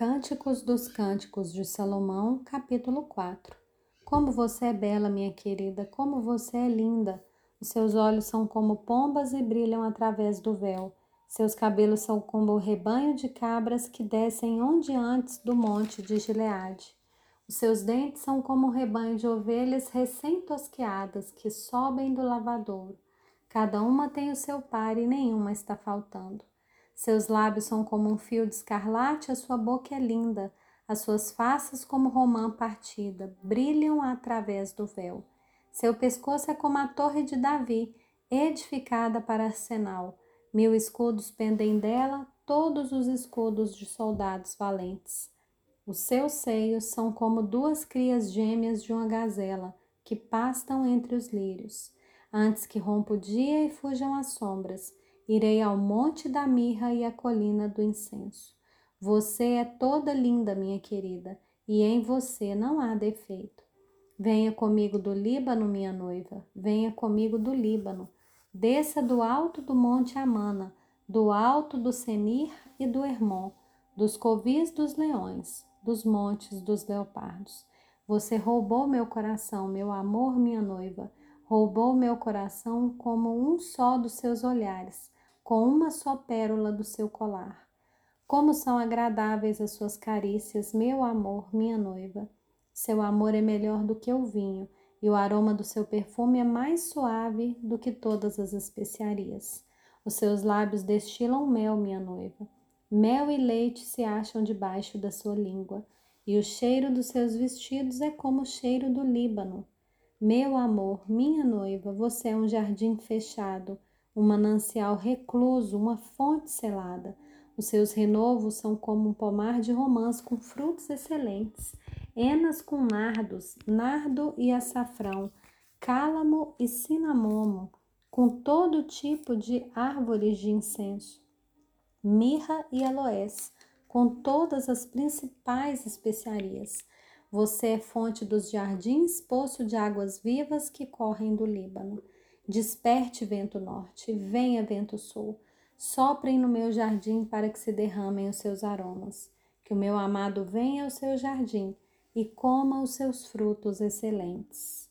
Cânticos dos Cânticos de Salomão, capítulo 4 Como você é bela, minha querida, como você é linda! Os seus olhos são como pombas e brilham através do véu. Seus cabelos são como o rebanho de cabras que descem onde antes do monte de Gileade. Os seus dentes são como um rebanho de ovelhas recém-tosqueadas que sobem do lavadouro. Cada uma tem o seu par e nenhuma está faltando. Seus lábios são como um fio de escarlate, a sua boca é linda, as suas faces como romã partida, brilham através do véu. Seu pescoço é como a torre de Davi, edificada para arsenal. Mil escudos pendem dela, todos os escudos de soldados valentes. Os seus seios são como duas crias gêmeas de uma gazela, que pastam entre os lírios. Antes que rompa o dia e fujam as sombras, Irei ao monte da mirra e à colina do incenso. Você é toda linda, minha querida, e em você não há defeito. Venha comigo do Líbano, minha noiva, venha comigo do Líbano. Desça do alto do monte Amana, do alto do Senir e do Hermon, dos covis dos leões, dos montes dos leopardos. Você roubou meu coração, meu amor, minha noiva, roubou meu coração como um só dos seus olhares com uma só pérola do seu colar. Como são agradáveis as suas carícias, meu amor, minha noiva. Seu amor é melhor do que o vinho, e o aroma do seu perfume é mais suave do que todas as especiarias. Os seus lábios destilam mel, minha noiva. Mel e leite se acham debaixo da sua língua, e o cheiro dos seus vestidos é como o cheiro do Líbano. Meu amor, minha noiva, você é um jardim fechado um manancial recluso, uma fonte selada. Os seus renovos são como um pomar de romãs com frutos excelentes, enas com nardos, nardo e açafrão, cálamo e cinamomo, com todo tipo de árvores de incenso, mirra e aloés, com todas as principais especiarias. Você é fonte dos jardins, poço de águas vivas que correm do Líbano. Desperte, vento norte, venha, vento sul, soprem no meu jardim para que se derramem os seus aromas. Que o meu amado venha ao seu jardim e coma os seus frutos excelentes.